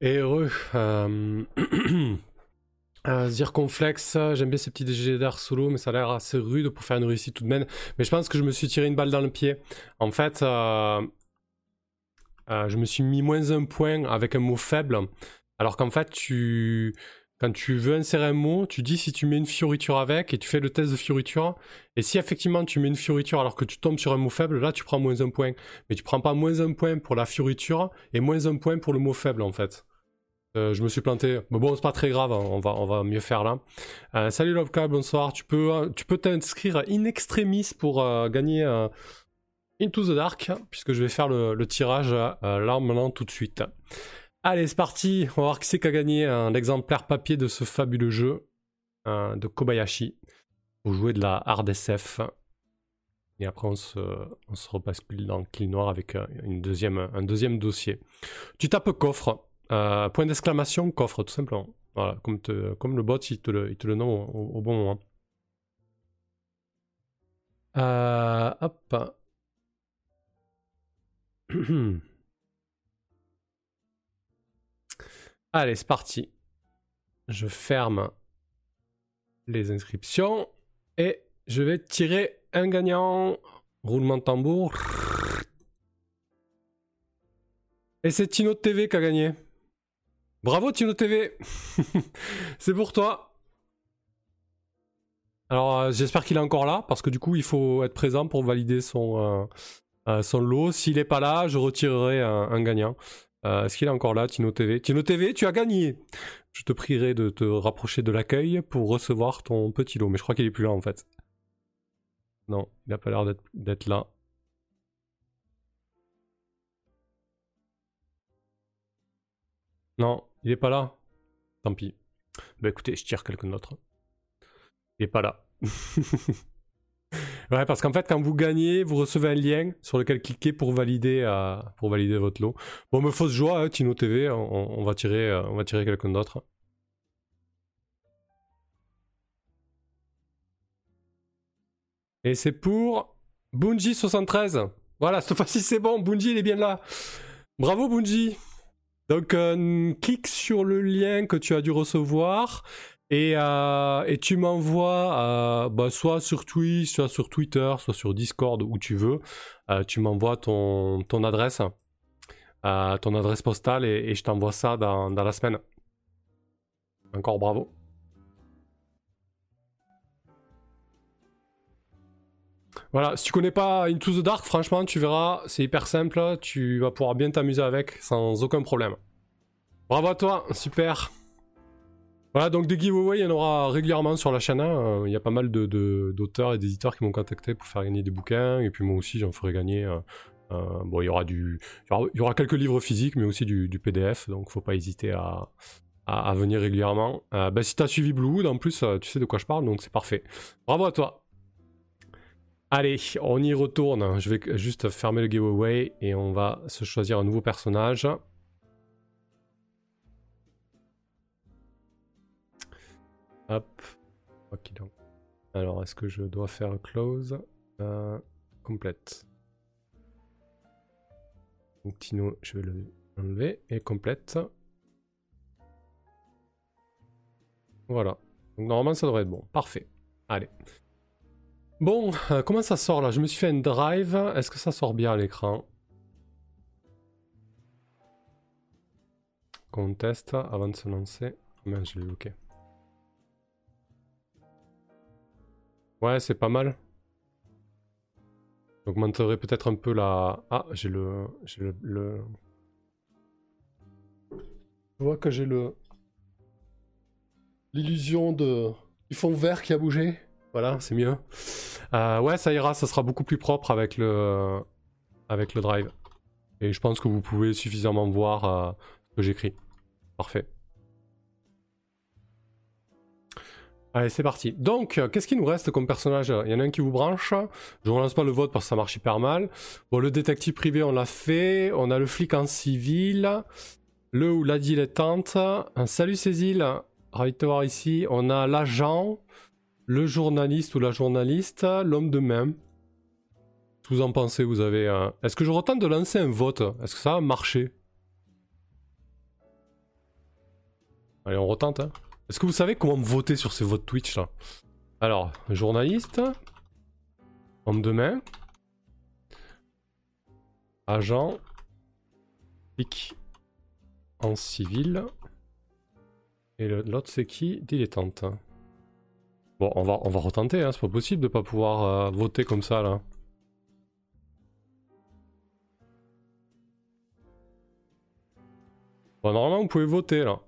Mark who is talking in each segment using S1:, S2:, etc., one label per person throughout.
S1: Et heureux. Euh... euh, Zirconflex, j'aime bien ces petits DG d'air solo, mais ça a l'air assez rude pour faire une réussite tout de même. Mais je pense que je me suis tiré une balle dans le pied. En fait, euh, euh, je me suis mis moins un point avec un mot faible, alors qu'en fait, tu... quand tu veux insérer un mot, tu dis si tu mets une fioriture avec et tu fais le test de fioriture. Et si effectivement tu mets une fioriture alors que tu tombes sur un mot faible, là tu prends moins un point. Mais tu prends pas moins un point pour la fioriture et moins un point pour le mot faible en fait. Euh, je me suis planté. Mais bon, c'est pas très grave, hein. on, va, on va mieux faire là. Euh, salut Lovka, bonsoir. Tu peux euh, tu peux t'inscrire in extremis pour gagner Into the Dark, puisque je vais faire le, tirage là maintenant tout de suite. Allez, c'est parti. On va voir qui c'est qui a gagné un exemplaire papier de ce fabuleux jeu de Kobayashi. Pour jouer de la hard SF. Et après, on se, on se dans le kill noir avec une deuxième, un deuxième dossier. Tu tapes coffre. Euh, point d'exclamation, coffre, tout simplement. Voilà, comme, comme le bot, il te le, il te le nomme au, au bon moment. Euh, hop. Allez, c'est parti. Je ferme les inscriptions et je vais tirer un gagnant. Roulement de tambour. Et c'est Tino TV qui a gagné. Bravo Tino TV C'est pour toi Alors euh, j'espère qu'il est encore là, parce que du coup il faut être présent pour valider son, euh, euh, lot. S'il n'est pas là, je retirerai un, gagnant. Est-ce qu'il est encore là, Tino TV Tino TV, tu as gagné Je te prierai de te rapprocher de l'accueil pour recevoir ton petit lot, mais je crois qu'il est plus là en fait. Non, il n'a pas l'air d'être là. Non, il est pas là. Tant pis. Bah écoutez, je tire quelqu'un d'autre. Il est pas là. ouais, parce qu'en fait, quand vous gagnez, vous recevez un lien sur lequel cliquer pour valider, euh, pour valider votre lot. Bon, me fausse joie, hein, Tino TV, on, on va tirer, euh, on va tirer quelqu'un d'autre. Et c'est pour Bungie73. Voilà, cette fois-ci c'est bon, Bungie il est bien là. Bravo Bungie. Donc euh, clique sur le lien que tu as dû recevoir et, euh, et tu m'envoies euh, bah, soit sur Twitch, soit sur Twitter, soit sur Discord, où tu veux. Tu m'envoies ton, adresse, ton adresse postale et, je t'envoie ça dans la semaine. Encore bravo. Voilà, si tu connais pas Into the Dark, franchement, tu verras, c'est hyper simple, tu vas pouvoir bien t'amuser avec sans aucun problème. Bravo à toi, super. Voilà, donc des giveaways, il y en aura régulièrement sur la chaîne. hein. Il y a pas mal de- de- d'auteurs et d'éditeurs qui m'ont contacté pour faire gagner des bouquins, et puis moi aussi, j'en ferai gagner. euh, euh, bon, il y aura il aura, il quelques livres physiques, mais aussi du, PDF, donc faut pas hésiter à, venir régulièrement. Euh, bah, si t'as suivi Bluewood, en plus, euh, tu sais de quoi je parle, donc c'est parfait. Bravo à toi. Allez, on y retourne. Je vais juste fermer le giveaway et on va se choisir un nouveau personnage. Hop. Ok, donc. Alors, est-ce que je dois faire close? Euh, Complète. Donc, Tino, je vais le enlever et complète. Voilà. Donc, normalement, ça devrait être bon. Parfait. Allez. Bon, euh, comment ça sort là? Je me suis fait un drive. Est-ce que ça sort bien à l'écran? Qu'on teste avant de se lancer. Merde, je l'ai bloqué. Ouais, c'est pas mal. J'augmenterai peut-être un peu la... Ah, j'ai le... Le, le- Je vois que j'ai le... L'illusion de... Du fond vert qui a bougé. Voilà, c'est mieux. Euh, ouais, ça ira, ça sera beaucoup plus propre avec le... Drive. Et je pense que vous pouvez suffisamment voir euh, ce que j'écris. Parfait. Allez, c'est parti. Donc, euh, qu'est-ce qu'il nous reste comme personnage? Il y en a un qui vous branche. Je relance pas le vote parce que ça marche hyper mal. Bon, le détective privé, on l'a fait. On a le flic en civil. Le ou la dilettante. Un salut Cécile. Ravi de te voir ici. On a l'agent. Le journaliste ou la journaliste. L'homme de main. Vous en pensez Vous avez. euh, Est-ce que je retente de lancer un vote? Est-ce que ça va marcher Allez, on retente. Hein. Est-ce que vous savez comment voter sur ces votes Twitch Alors, journaliste, homme de main, agent, flic en civil. Et l'autre c'est qui? Dilettante. Bon, on va, on va retenter, hein. c'est pas possible de pas pouvoir euh, voter comme ça là. Bon, normalement vous pouvez voter là.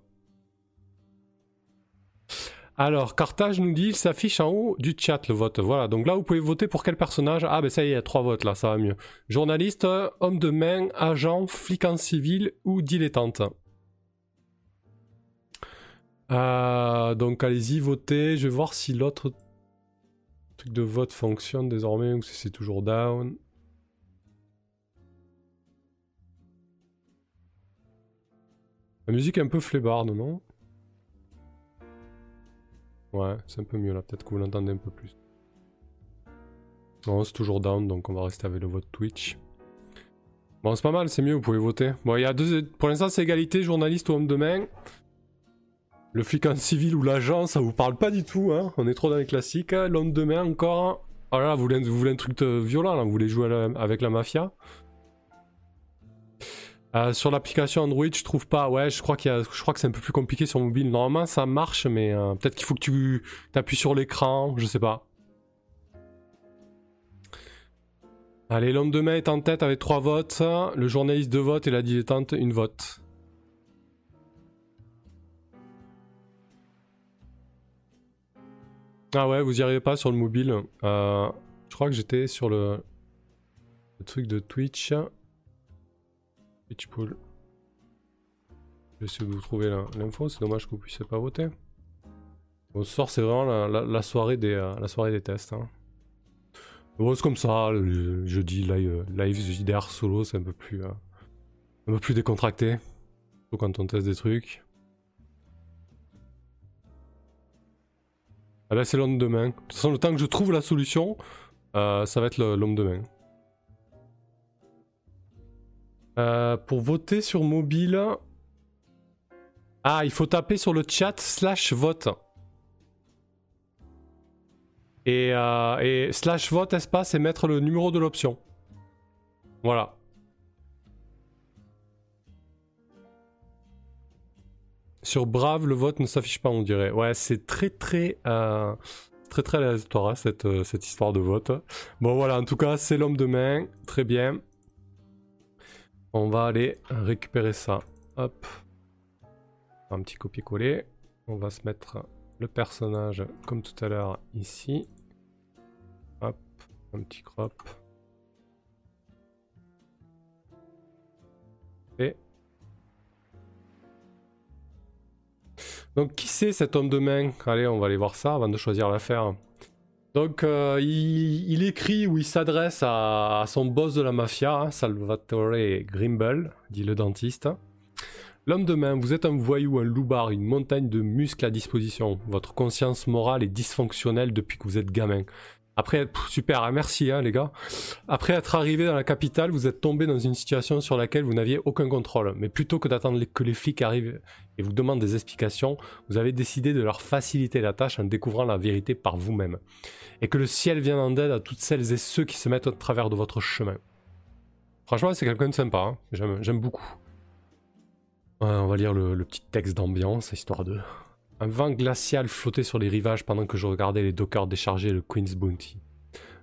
S1: Alors, Carthage nous dit, il s'affiche en haut du chat le vote. Voilà, donc là vous pouvez voter pour quel personnage? Ah ben ça y est, il y a trois votes là, ça va mieux. Journaliste, homme de main, agent, flic en civil ou dilettante? Euh, donc allez-y, votez. Je vais voir si l'autre truc de vote fonctionne désormais ou si c'est toujours down. La musique est un peu flébarde, non? Ouais, c'est un peu mieux là. Peut-être que vous l'entendez un peu plus. Non, c'est toujours down, donc on va rester avec le vote Twitch. Bon, c'est pas mal, c'est mieux, vous pouvez voter. Bon, il y a deux... Pour l'instant, c'est égalité, journaliste ou homme de main. Le flic en civil ou l'agent, ça vous parle pas du tout, hein. On est trop dans les classiques. L'homme de main encore. Oh là là, vous voulez, un truc violent, là. Vous voulez jouer avec la mafia? Euh, sur l'application Android, je trouve pas. Ouais, je crois, que c'est un peu plus compliqué sur mobile. Normalement, ça marche, mais euh, peut-être qu'il faut que tu appuies sur l'écran, je sais pas. Allez, l'homme de main est en tête avec 3 votes. Le journaliste 2 votes et la dilettante une vote. Ah ouais, vous y arrivez pas sur le mobile. Euh, je crois que j'étais sur le... truc de Twitch. Twitch Pool. J'essaie de vous trouver l'info, c'est dommage que vous puissiez pas voter. Bon, ce soir, c'est vraiment la, soirée des, euh, la soirée des tests. Hein. C'est comme ça, jeudi live, live JDR solo, c'est un peu plus... Euh, un peu plus décontracté. Surtout quand on teste des trucs. Ah bah c'est l'homme de. De toute façon, le temps que je trouve la solution, euh, ça va être l'homme de main. Euh, pour voter sur mobile... Ah, il faut taper sur le chat slash vote. Et, euh, et slash vote espace et mettre le numéro de l'option. Voilà. Sur Brave, le vote ne s'affiche pas, on dirait. Ouais, c'est très très euh, très très aléatoire hein, cette, euh, cette histoire de vote. Bon voilà, en tout cas, c'est l'homme de main. Très bien. On va aller récupérer ça. Hop. Un petit copier-coller. On va se mettre le personnage comme tout à l'heure ici. Hop, un petit crop. Donc qui c'est cet homme de main? Allez, on va aller voir ça avant de choisir l'affaire. Donc euh, il, écrit ou il s'adresse à, son boss de la mafia, hein, Salvatore Grimble, dit le dentiste. L'homme de main, vous êtes un voyou, un loupard, une montagne de muscles à disposition. Votre conscience morale est dysfonctionnelle depuis que vous êtes gamin. Après, super, hein, merci hein, les gars. Après être arrivé dans la capitale, vous êtes tombé dans une situation sur laquelle vous n'aviez aucun contrôle. Mais plutôt que d'attendre que les flics arrivent et vous demandent des explications, vous avez décidé de leur faciliter la tâche en découvrant la vérité par vous-même. Et que le ciel vienne en aide à toutes celles et ceux qui se mettent au travers de votre chemin. Franchement, c'est quelqu'un de sympa, hein. j'aime beaucoup. on va lire le petit texte d'ambiance, histoire de un vent glacial flottait sur les rivages pendant que je regardais les dockers décharger le Queen's Bounty.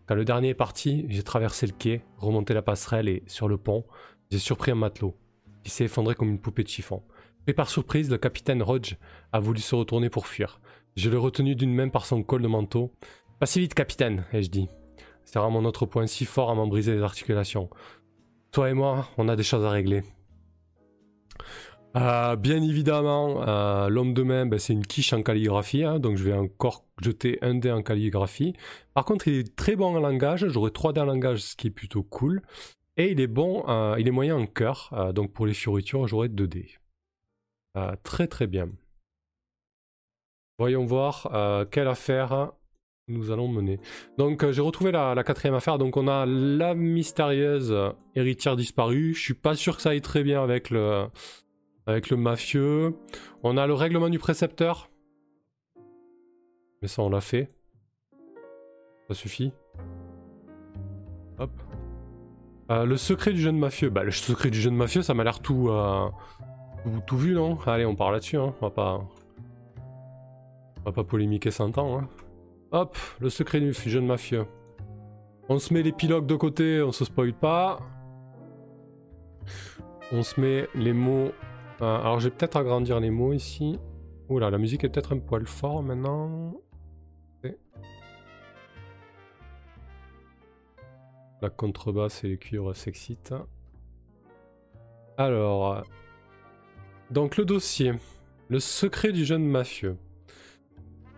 S1: Quand le dernier est parti, j'ai traversé le quai, remonté la passerelle et, sur le pont, j'ai surpris un matelot, qui s'est effondré comme une poupée de chiffon. Pris par surprise, le capitaine Rodge a voulu se retourner pour fuir. Je l'ai retenu d'une main par son col de manteau. Pas si vite, capitaine, ai-je dit. Serrant mon autre poing si fort à m'en briser les articulations. Toi et moi, on a des choses à régler. Euh, bien évidemment, euh, l'homme de main, ben, c'est une quiche en calligraphie, hein, donc je vais encore jeter un dé en calligraphie. Par contre, il est très bon en langage, j'aurai 3 dés en langage, ce qui est plutôt cool. Et il est bon, euh, il est moyen en cœur, donc pour les fioritures, j'aurai 2 dés. très très bien. Voyons voir quelle affaire nous allons mener. Donc j'ai retrouvé la, quatrième affaire, donc on a la mystérieuse héritière disparue. Je suis pas sûr que ça aille très bien avec le avec le mafieux. On a le règlement du précepteur. Mais ça, on l'a fait. Ça suffit. Hop. Euh, le secret du jeune mafieux. Bah, le secret du jeune mafieux, ça m'a l'air tout, euh, tout, vu, non? Allez, on part là-dessus. Hein. On va pas. On va pas polémiquer 100 ans. Hein. Hop, le secret du jeune mafieux. On se met l'épilogue de côté, on se spoil pas. On se met les mots. Euh, alors, je vais peut-être agrandir les mots ici. Oula, la musique est peut-être un poil fort maintenant. La contrebasse et les cuivres s'excitent. Alors, donc le dossier. Le secret du jeune mafieux.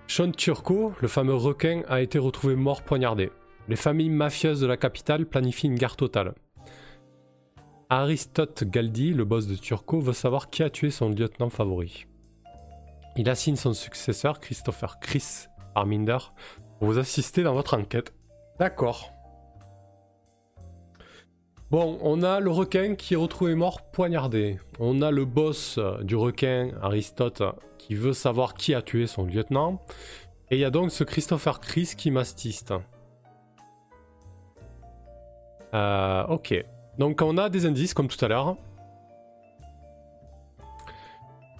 S1: Sean Turco, le fameux requin, a été retrouvé mort poignardé. Les familles mafieuses de la capitale planifient une guerre totale. Aristote Galdi, le boss de Turco, veut savoir qui a tué son lieutenant favori. Il assigne son successeur, Christopher Chris Arminder, pour vous assister dans votre enquête. D'accord. Bon, on a le requin qui est retrouvé mort poignardé. On a le boss du requin, Aristote, qui veut savoir qui a tué son lieutenant. Et il y a donc ce Christopher Chris qui mastiste. Euh, ok. Donc on a des indices comme tout à l'heure.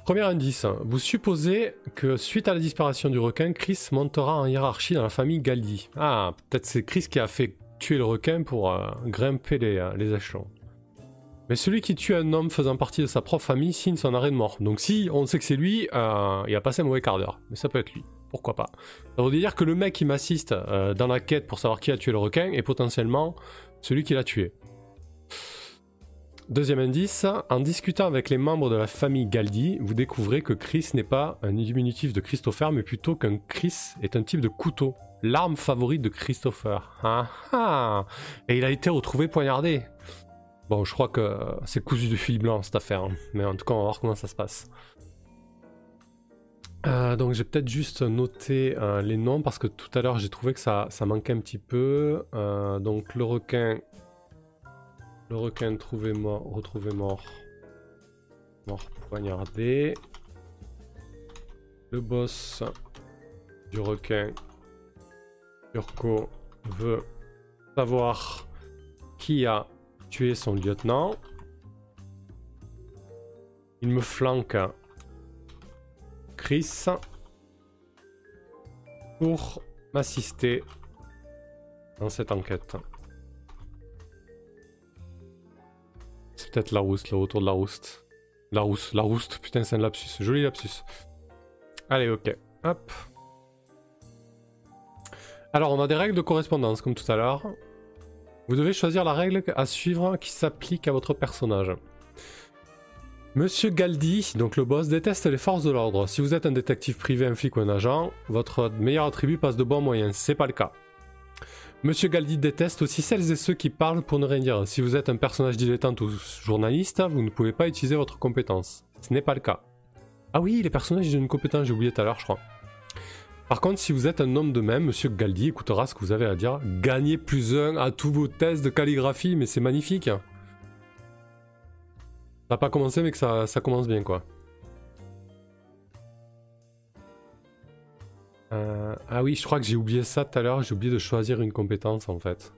S1: Premier indice, vous supposez que suite à la disparition du requin, Chris montera en hiérarchie dans la famille Galdi. Ah, peut-être c'est Chris qui a fait tuer le requin pour euh, grimper les, euh, les, échelons. Mais celui qui tue un homme faisant partie de sa propre famille signe son arrêt de mort. Donc si on sait que c'est lui, euh, il a passé un mauvais quart d'heure. Mais ça peut être lui. Pourquoi pas? Ça veut dire que le mec qui m'assiste dans la quête pour savoir qui a tué le requin est potentiellement celui qui l'a tué. Deuxième indice, en discutant avec les membres de la famille Galdi, vous découvrez que Chris n'est pas un diminutif de Christopher, mais plutôt qu'un Chris est un type de couteau l'arme favorite de Christopher. Ah, ah Et il a été retrouvé poignardé. Bon, je crois que c'est cousu de fil blanc cette affaire. Hein. Mais en tout cas, on va voir comment ça se passe. Euh, donc j'ai peut-être juste noté euh, les noms parce que tout à l'heure j'ai trouvé que ça, ça manquait un petit peu. Euh, donc le requin. Le requin trouvé mort, retrouvé mort. Mort poignardé. Le boss du requin Turco veut savoir qui a tué son lieutenant. Il me flanque Chris pour m'assister dans cette enquête. C'est peut-être la rouste, le retour de la rouste. La rousse, la rouste, putain c'est un lapsus, joli lapsus. Allez, ok. Hop. Alors, on a des règles de correspondance, comme tout à l'heure. Vous devez choisir la règle à suivre qui s'applique à votre personnage. Monsieur Galdi, donc le boss, déteste les forces de l'ordre. Si vous êtes un détective privé, un flic ou un agent, votre meilleur attribut passe de bons moyens. C'est pas le cas. Monsieur Galdi déteste aussi celles et ceux qui parlent pour ne rien dire. Si vous êtes un personnage dilettante ou journaliste, vous ne pouvez pas utiliser votre compétence. Ce n'est pas le cas. Ah oui, les personnages ont une compétence, j'ai oublié tout à l'heure, je crois. Par contre, si vous êtes un homme de même, Monsieur Galdi écoutera ce que vous avez à dire. Gagnez plus un à tous vos tests de calligraphie, mais c'est magnifique. Ça n'a pas commencé, mais que ça, commence bien, quoi. Euh, ah oui, je crois que j'ai oublié ça tout à l'heure. J'ai oublié de choisir une compétence, en fait.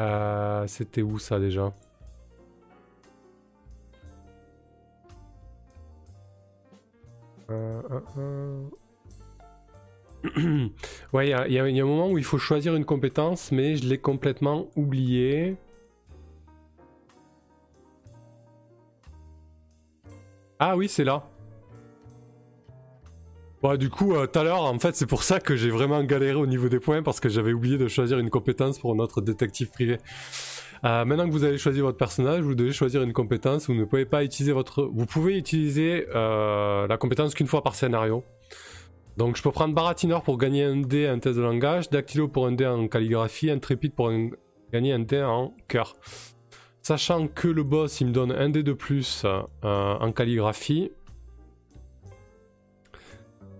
S1: Euh, c'était où ça déjà? Euh, ouais, il y, a un moment où il faut choisir une compétence, mais je l'ai complètement oublié. Ah oui, c'est là. Bon, du coup, tout à l'heure, en fait, c'est pour ça que j'ai vraiment galéré au niveau des points, parce que j'avais oublié de choisir une compétence pour notre détective privé. Euh, maintenant que vous avez choisi votre personnage, vous devez choisir une compétence. Vous ne pouvez pas utiliser votre. Vous pouvez utiliser euh, la compétence qu'une fois par scénario. Donc je peux prendre Baratineur pour gagner un dé en test de langage, Dactylo pour un dé en calligraphie, Intrépide pour gagner un dé en cœur. Sachant que le boss il me donne un dé de plus euh, en calligraphie.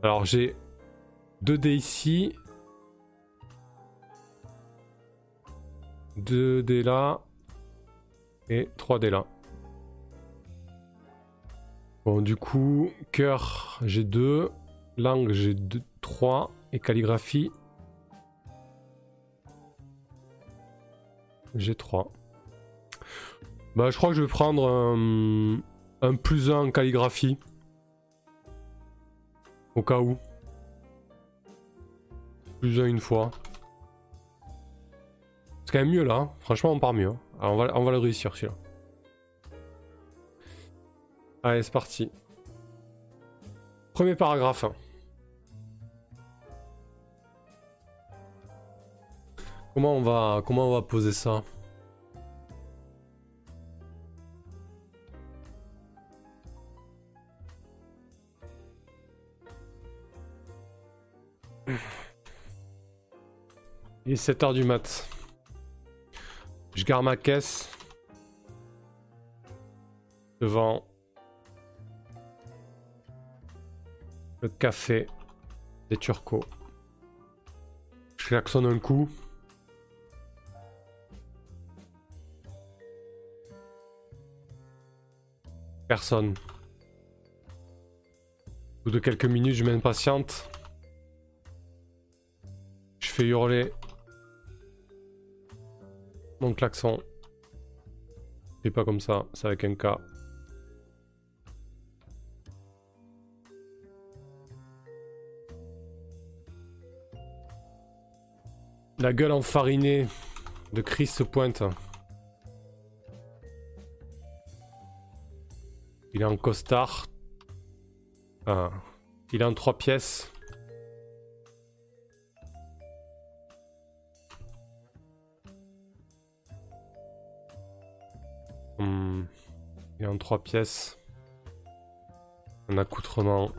S1: Alors j'ai deux dés ici 2 dés là. Et 3 dés là. Bon, du coup, cœur, j'ai 2. Langue, j'ai 3. Et calligraphie, j'ai 3. Bah, je crois que je vais prendre un, plus 1 en calligraphie. Au cas où. Plus 1 une fois. C'est quand même mieux là. Hein. Franchement, on part mieux. Hein. On va, on va le réussir celui-là. Allez, c'est parti. Premier paragraphe. Comment on va, comment on va poser ça? Il est 7h du mat. Je garde ma caisse devant le café des Turcos. Je klaxonne un coup. Personne. Au bout de quelques minutes, je m'impatiente. Je fais hurler mon klaxon. C'est pas comme ça, c'est avec un K. La gueule enfarinée de Chris se pointe. Il est en costard. Ah. Il est en trois pièces. Il est en trois pièces. Un accoutrement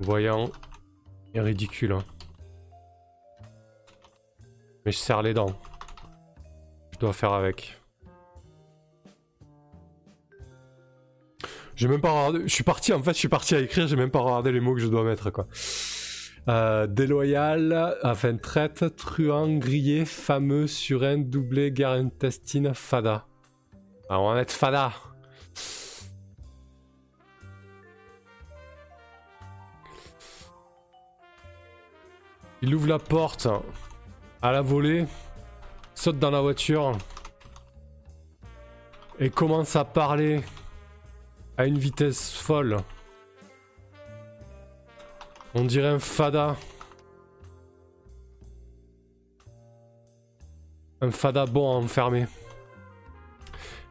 S1: voyant et ridicule. Hein. Mais je serre les dents. Je dois faire avec. J'ai même pas regardé. Je suis parti, en fait, je suis parti à écrire, j'ai même pas regardé les mots que je dois mettre, quoi. Euh, déloyal, enfin traite, truand, grillé, fameux, surin, doublé, guerre intestine, fada. Alors on va mettre fada. Il ouvre la porte à la volée, saute dans la voiture et commence à parler à une vitesse folle. On dirait un fada. Un fada bon à enfermer.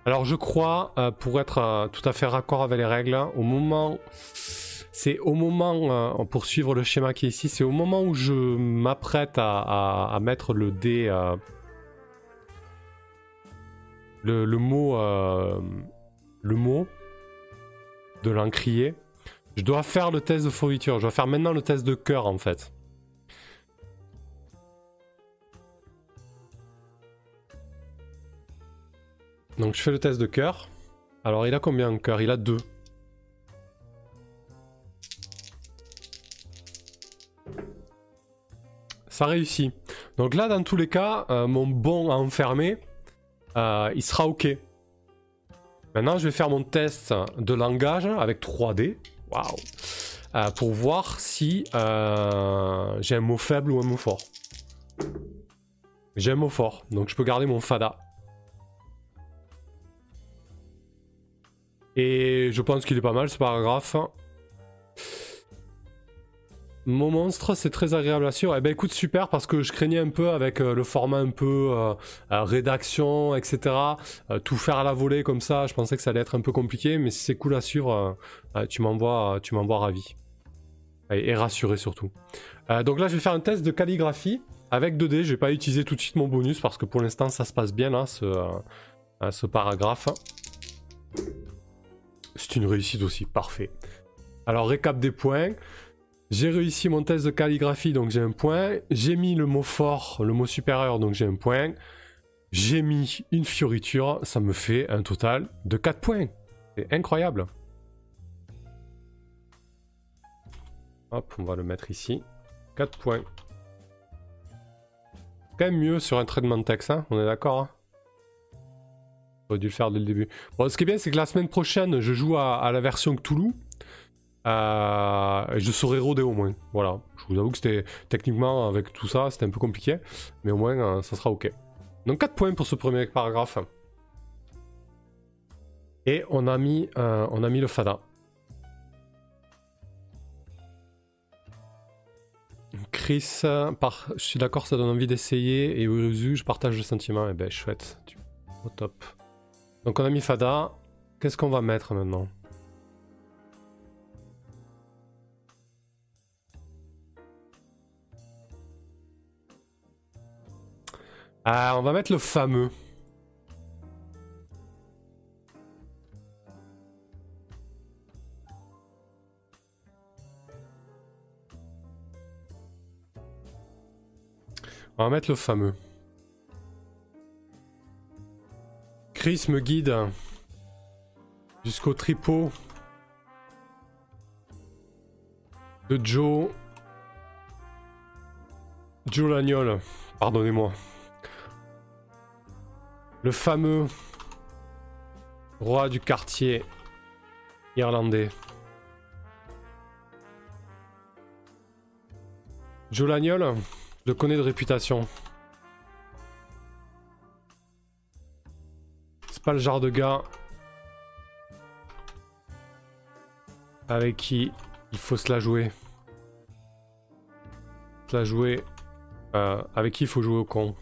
S1: Alors je crois, euh, pour être euh, tout à fait raccord avec les règles, au moment... C'est au moment, euh, pour suivre le schéma qui est ici, c'est au moment où je m'apprête à, mettre le dé... Le, mot... le mot de l'encrier. Je dois faire le test de fourriture. Je dois faire maintenant le test de cœur en fait. Donc je fais le test de cœur. Alors il a combien de cœur Il a deux. Ça réussit. Donc là, dans tous les cas, euh, mon bon à enfermer, euh, il sera OK. Maintenant, je vais faire mon test de langage avec 3D. Euh, Pour voir si euh, j'ai un mot faible ou un mot fort. J'ai un mot fort, donc je peux garder mon fada. Et je pense qu'il est pas mal ce paragraphe. Mon monstre, c'est très agréable à suivre. Eh ben écoute, super, parce que je craignais un peu avec euh, le format un peu euh, euh, rédaction, etc. tout faire à la volée comme ça, je pensais que ça allait être un peu compliqué, mais si c'est cool à suivre, tu m'envoies, tu m'envoies ravi. Et, rassuré surtout. donc là, je vais faire un test de calligraphie avec 2D. Je vais pas utiliser tout de suite mon bonus parce que pour l'instant, ça se passe bien ce, ce paragraphe. C'est une réussite aussi, parfait. Alors récap des points. J'ai réussi mon test de calligraphie, donc j'ai un point. J'ai mis le mot fort, le mot supérieur, donc j'ai un point. J'ai mis une fioriture, ça me fait un total de 4 points. C'est incroyable. Hop, on va le mettre ici. 4 points. quand même mieux sur un traitement de texte, hein, on est d'accord hein J'aurais dû le faire dès le début. Bon, ce qui est bien, c'est que la semaine prochaine, je joue à, la version Cthulhu. Euh, je serai rodé au moins. Voilà. Je vous avoue que c'était techniquement, avec tout ça, c'était un peu compliqué. Mais au moins, euh, ça sera ok. Donc 4 points pour ce premier paragraphe. Et on a mis, euh, on a mis le fada. Chris, je suis d'accord, ça donne envie d'essayer. Et Uruzu, je partage le sentiment. Eh ben, chouette. Au top. Donc on a mis fada. Qu'est-ce qu'on va mettre maintenant? Ah, on va mettre le fameux. On va mettre le fameux. Chris me guide jusqu'au tripot de Joe. Joe Lagnol. Pardonnez-moi. Le fameux roi du quartier irlandais. Joe Lagnol, je le connais de réputation. C'est pas le genre de gars avec qui il faut se la jouer. Se la jouer. Euh, avec qui il faut jouer au con.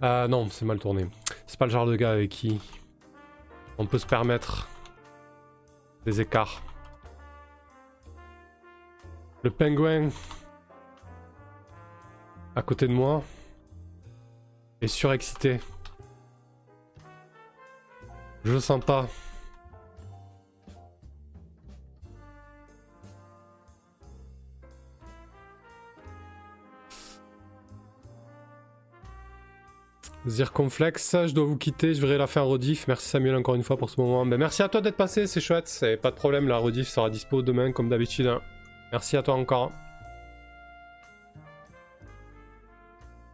S1: Ah non, c'est mal tourné. C'est pas le genre de gars avec qui on peut se permettre des écarts. Le pingouin à côté de moi est surexcité. Je sens pas. Zirconflex, je dois vous quitter, je verrai la fin rediff. Merci Samuel encore une fois pour ce moment. Ben, merci à toi d'être passé, c'est chouette, c'est pas de problème, la rediff sera dispo demain comme d'habitude. Hein. Merci à toi encore.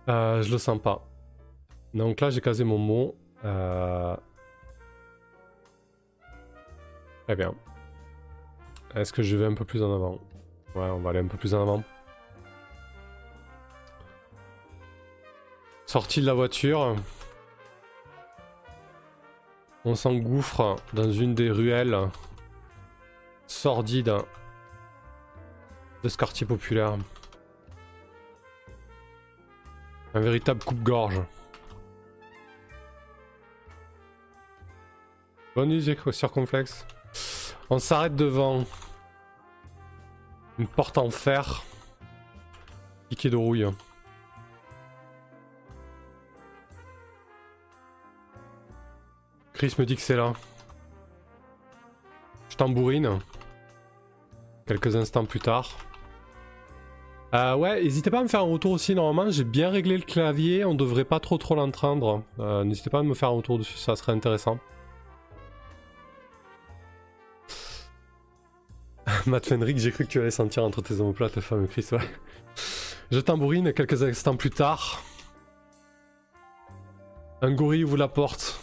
S1: Euh, je le sens pas. Donc là j'ai casé mon mot. Euh... Très bien. Est-ce que je vais un peu plus en avant? Ouais, on va aller un peu plus en avant. Sorti de la voiture. On s'engouffre dans une des ruelles sordides de ce quartier populaire. Un véritable coupe-gorge. Bonne idée, circonflexe. On s'arrête devant une porte en fer. Piqué de rouille. Me dit que c'est là. Je tambourine. Quelques instants plus tard. Euh, ouais, n'hésitez pas à me faire un retour aussi. Normalement, j'ai bien réglé le clavier. On devrait pas trop trop l'entendre. Euh, n'hésitez pas à me faire un retour dessus, ça serait intéressant. Matt Fenrick, j'ai cru que tu allais sentir entre tes omoplates le fameux Chris, ouais. Je tambourine quelques instants plus tard. Un gorille ouvre la porte.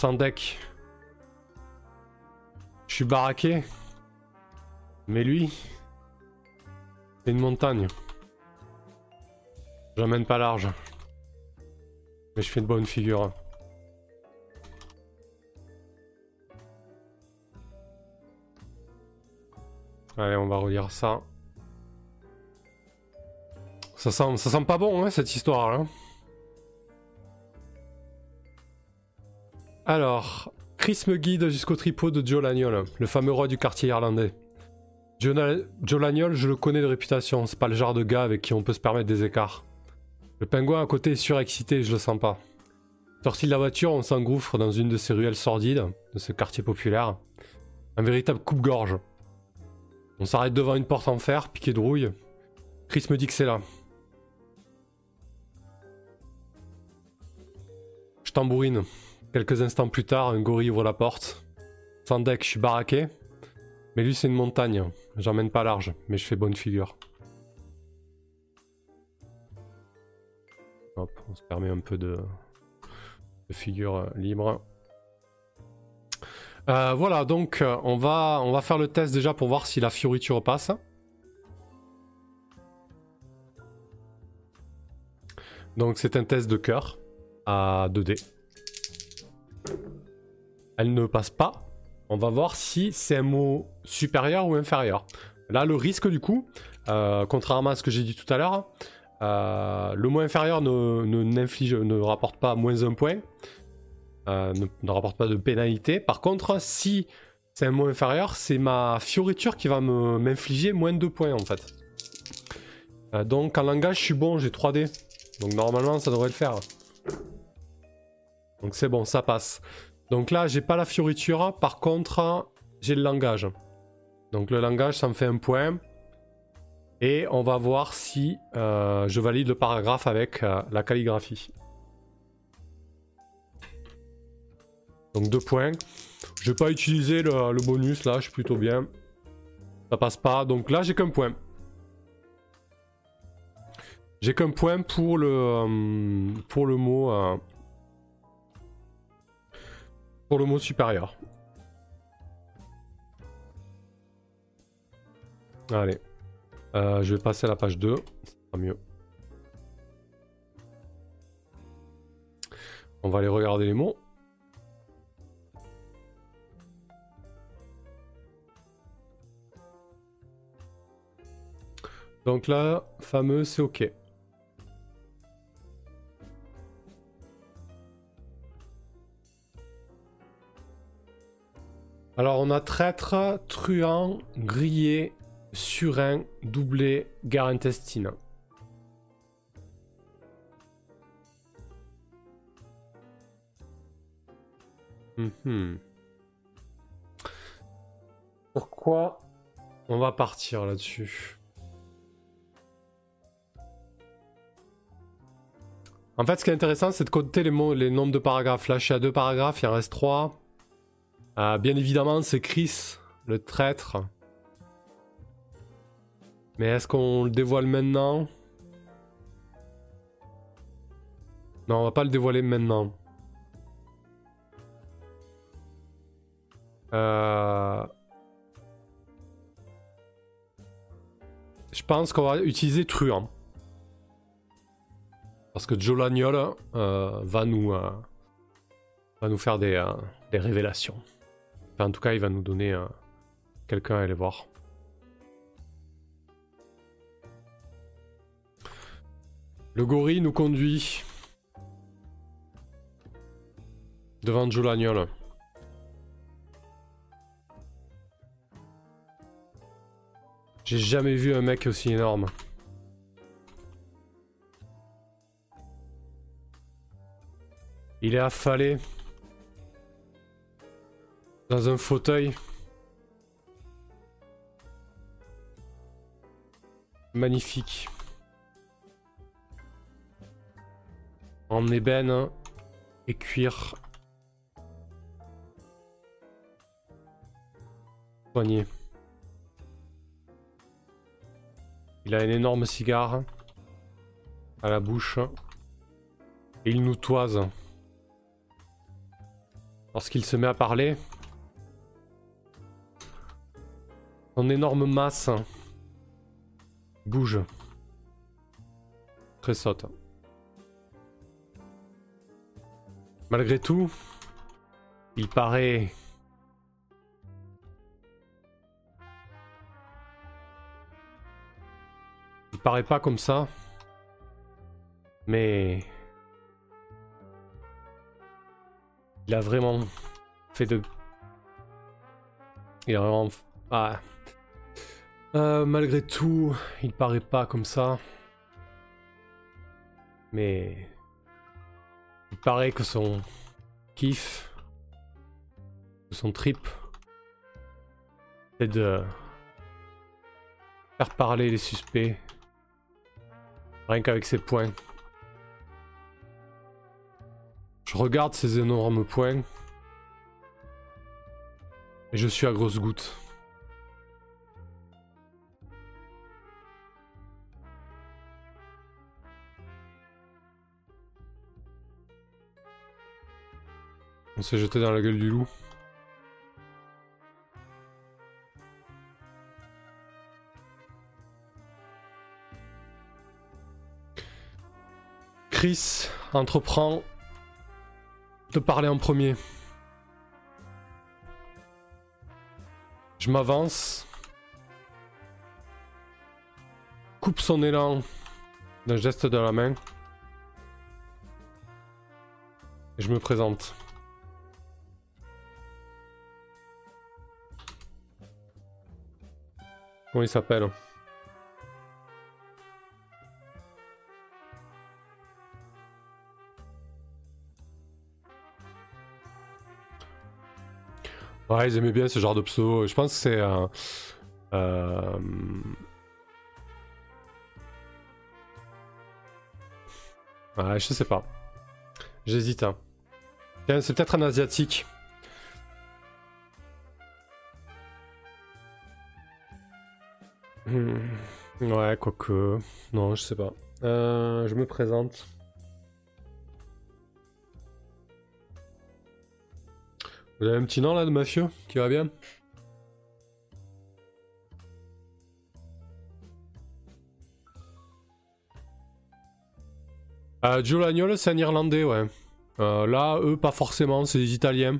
S1: Sans deck. Je suis baraqué. Mais lui, c'est une montagne. J'emmène pas large. Mais je fais une bonne figure. Allez, on va relire ça. Ça sent, ça sent pas bon, hein, cette histoire là. Alors, Chris me guide jusqu'au tripot de Joe Lagnol, le fameux roi du quartier irlandais. Joe, Lagnol, je le connais de réputation, c'est pas le genre de gars avec qui on peut se permettre des écarts. Le pingouin à côté est surexcité, je le sens pas. Sorti de la voiture, on s'engouffre dans une de ces ruelles sordides, de ce quartier populaire. Un véritable coupe-gorge. On s'arrête devant une porte en fer, piqué de rouille. Chris me dit que c'est là. Je tambourine. Quelques instants plus tard, un gorille ouvre la porte. Sans deck, je suis baraqué. Mais lui, c'est une montagne. J'emmène pas large, mais je fais bonne figure. Hop, on se permet un peu de, figure libre. Euh, voilà, donc euh, on va, on va faire le test déjà pour voir si la fioriture passe. Donc c'est un test de cœur à 2D. Elle ne passe pas. On va voir si c'est un mot supérieur ou inférieur. Là, le risque du coup, euh, contrairement à ce que j'ai dit tout à l'heure, le mot inférieur ne, ne, ne rapporte pas moins un point. Euh, ne, rapporte pas de pénalité. Par contre, si c'est un mot inférieur, c'est ma fioriture qui va m'infliger moins de 2 points en fait. Euh, donc en langage, je suis bon, j'ai 3D. Donc normalement, ça devrait le faire. Donc c'est bon, ça passe. Donc là, j'ai pas la fioriture. Par contre, j'ai le langage. Donc le langage, ça me fait un point. Et on va voir si euh, je valide le paragraphe avec la calligraphie. Donc deux points. Je vais pas utiliser le, bonus là, je suis plutôt bien. Ça passe pas. Donc là, j'ai qu'un point. J'ai qu'un point pour le, euh, pour le mot. Pour le mot supérieur. Allez. Euh, je vais passer à la page 2. Ça sera mieux. On va aller regarder les mots. Donc là, fameux, c'est OK. Alors on a traître, truand, grillé, surin, doublé, gare intestine. Mhm. Pourquoi on va partir là-dessus? En fait, ce qui est intéressant, c'est de compter les, mots, les nombres de paragraphes. Là, je suis à deux paragraphes, il en reste trois. Euh, bien évidemment, c'est Chris, le traître. Mais est-ce qu'on le dévoile maintenant? Non, on va pas le dévoiler maintenant. Euh... Je pense qu'on va utiliser truand. Parce que Joe Lagnol euh, va, nous, faire des révélations. En tout cas, il va nous donner quelqu'un à aller voir. Le gorille nous conduit devant Joe Lagnol. J'ai jamais vu un mec aussi énorme. Il est affalé dans un fauteuil. Magnifique. En ébène et cuir. Soigné. Il a un énorme cigare à la bouche. Et il nous toise. Lorsqu'il se met à parler, son énorme masse bouge, saute. Malgré tout, il paraît Il paraît pas comme ça. Mais Il a vraiment fait de... Il a vraiment... Ah. Euh, malgré tout, il paraît pas comme ça. Mais... Il paraît que son kiff, son trip, c'est de faire parler les suspects. Rien qu'avec ses points. Je regarde ces énormes points. Et je suis à grosse goutte. On s'est jeté dans la gueule du loup. Chris entreprend de parler en premier. Je m'avance. Coupe son élan d'un geste de la main. Et je me présente. Comment il s'appelle Ouais, ils aimaient bien ce genre de pseudo. Je pense que c'est un. Euh... Ouais, je sais pas. J'hésite. Hein. C'est peut-être un asiatique. Hmm. Ouais, quoique. Non, je sais pas. Euh, je me présente. Vous avez un petit nom là de mafieux qui va bien? Euh, Joe Lagnol, c'est un Irlandais, ouais. Euh, là, eux, pas forcément, c'est des Italiens.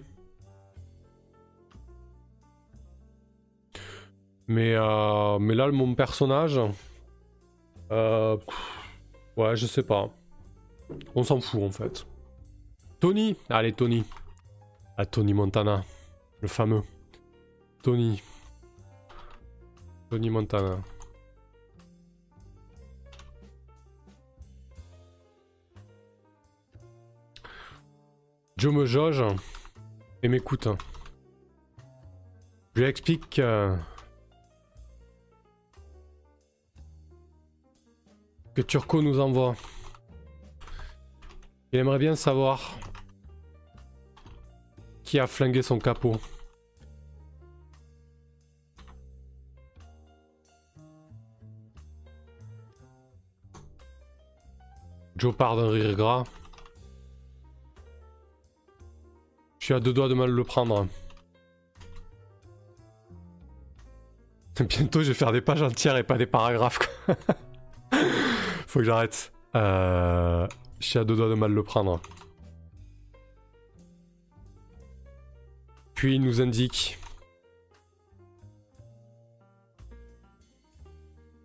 S1: Mais, euh, mais là, mon personnage... Euh, ouais, je sais pas. On s'en fout, en fait. Tony Allez, Tony. À Tony Montana, le fameux. Tony. Tony Montana. Joe me jauge et m'écoute. Je lui explique que... Turco nous envoie. Il aimerait bien savoir qui a flingué son capot Joe part d'un rire gras. Je suis à deux doigts de mal le prendre. Bientôt je vais faire des pages entières et pas des paragraphes. Faut que j'arrête. Euh... Je deux doigts de mal le prendre. Puis il nous indique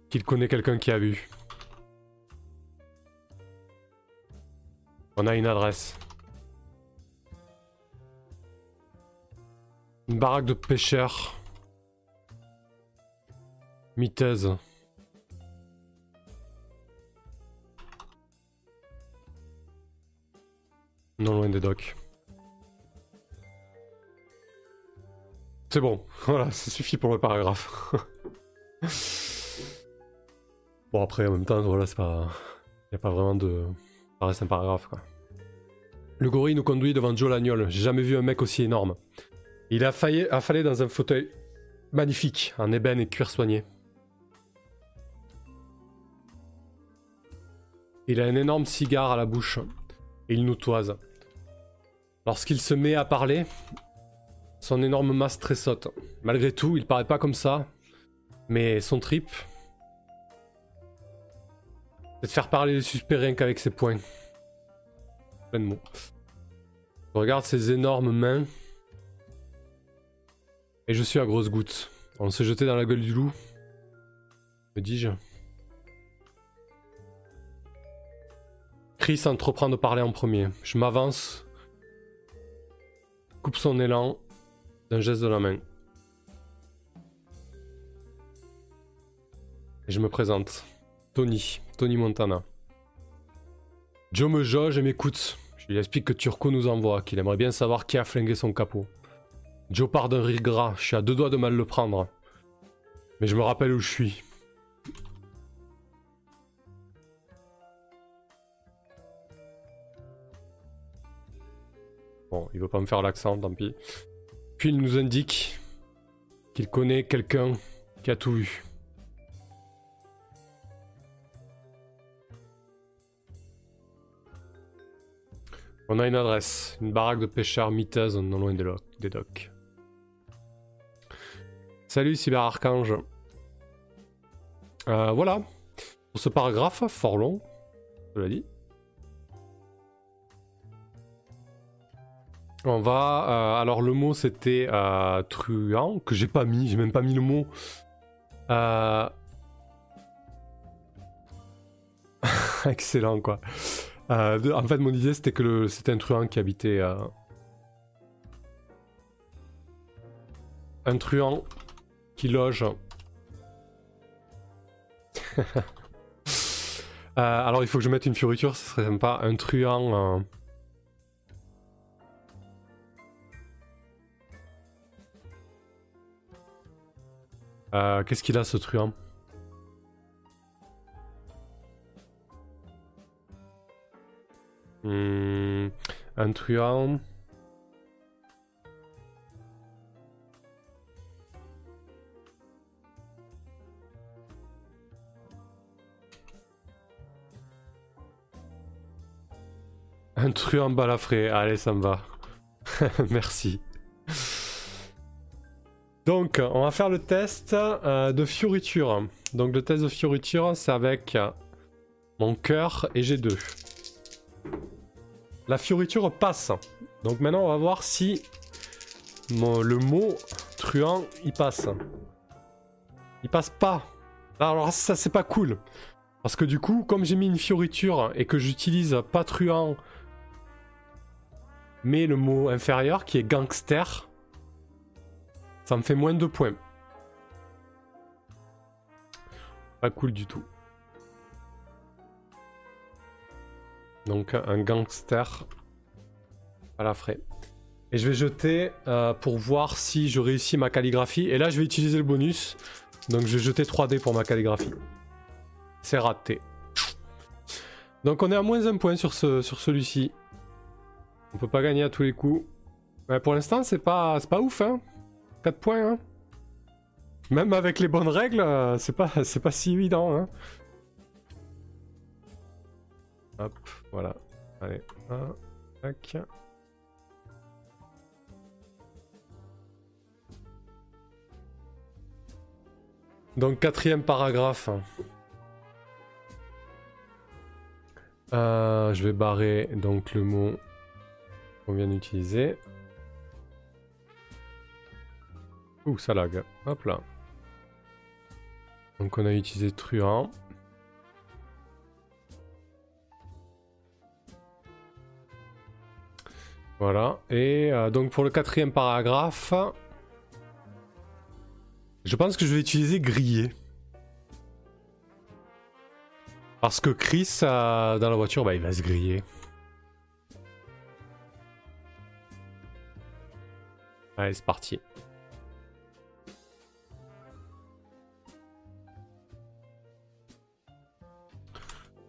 S1: qu'il connaît quelqu'un qui a vu. On a une adresse. Une baraque de pêcheurs. Miteuse. Non loin des docks. C'est bon, voilà, ça suffit pour le paragraphe. bon après en même temps, voilà, c'est pas... Y a pas vraiment de... Ça reste un paragraphe quoi. Le gorille nous conduit devant Joe Lagnol. J'ai jamais vu un mec aussi énorme. Il a failli affalé dans un fauteuil magnifique, en ébène et cuir soigné. Il a un énorme cigare à la bouche il nous toise. Lorsqu'il se met à parler, son énorme masse tressaute. Malgré tout, il paraît pas comme ça. Mais son trip, c'est de faire parler les suspects rien qu'avec ses poings. Plein de mots. Je regarde ses énormes mains. Et je suis à grosses gouttes. On s'est jeté dans la gueule du loup. Me dis-je. Chris entreprend de parler en premier. Je m'avance. Coupe son élan d'un geste de la main. Et je me présente. Tony, Tony Montana. Joe me jauge et m'écoute. Je lui explique que Turco nous envoie, qu'il aimerait bien savoir qui a flingué son capot. Joe part d'un rire gras, je suis à deux doigts de mal le prendre. Mais je me rappelle où je suis. Il veut pas me faire l'accent, tant pis. Puis il nous indique qu'il connaît quelqu'un qui a tout vu. On a une adresse, une baraque de pêcheurs miteuse non loin des, docks. Salut Cyber Archange. Euh, voilà. Pour ce paragraphe, fort long, je l'ai dit. On va. Euh, alors, le mot c'était euh, truand, que j'ai pas mis, j'ai même pas mis le mot. Euh... Excellent, quoi. Euh, en fait, mon idée c'était que c'était un truand qui habitait. Un truand qui loge. alors, il faut que je mette une fioriture, ce serait sympa. Un truand. Euh, qu'est-ce qu'il a ce truand? Hmm, Un truand. Un truand balafré, allez ça me va. Merci. Donc, on va faire le test euh, de fioriture. Donc, le test de fioriture, c'est avec mon cœur et G2. La fioriture passe. Donc, maintenant, on va voir si le mot truand, il passe. Il passe pas. Alors, ça, c'est pas cool. Parce que du coup, comme j'ai mis une fioriture et que j'utilise pas truand, mais le mot inférieur qui est gangster, ça me fait moins de points. Pas cool du tout. Donc un gangster à la frais. Et je vais jeter euh, pour voir si je réussis ma calligraphie. Et là, je vais utiliser le bonus. Donc je vais jeter 3D pour ma calligraphie. C'est raté. Donc on est à moins un point sur, ce, sur celui-ci. On peut pas gagner à tous les coups. Pour l'instant, c'est pas, pas ouf, hein. 4 points, hein. Même avec les bonnes règles, euh, c'est pas, c'est pas si évident, hein. Hop, voilà. Allez, un, tac. Donc quatrième paragraphe. Euh, je vais barrer donc le mot qu'on vient d'utiliser. Ouh, ça lag. Hop là. Donc on a utilisé truand. Voilà. Et euh, donc pour le quatrième paragraphe, je pense que je vais utiliser grillé. Parce que Chris, euh, dans la voiture, bah, il va se griller. Allez, c'est parti.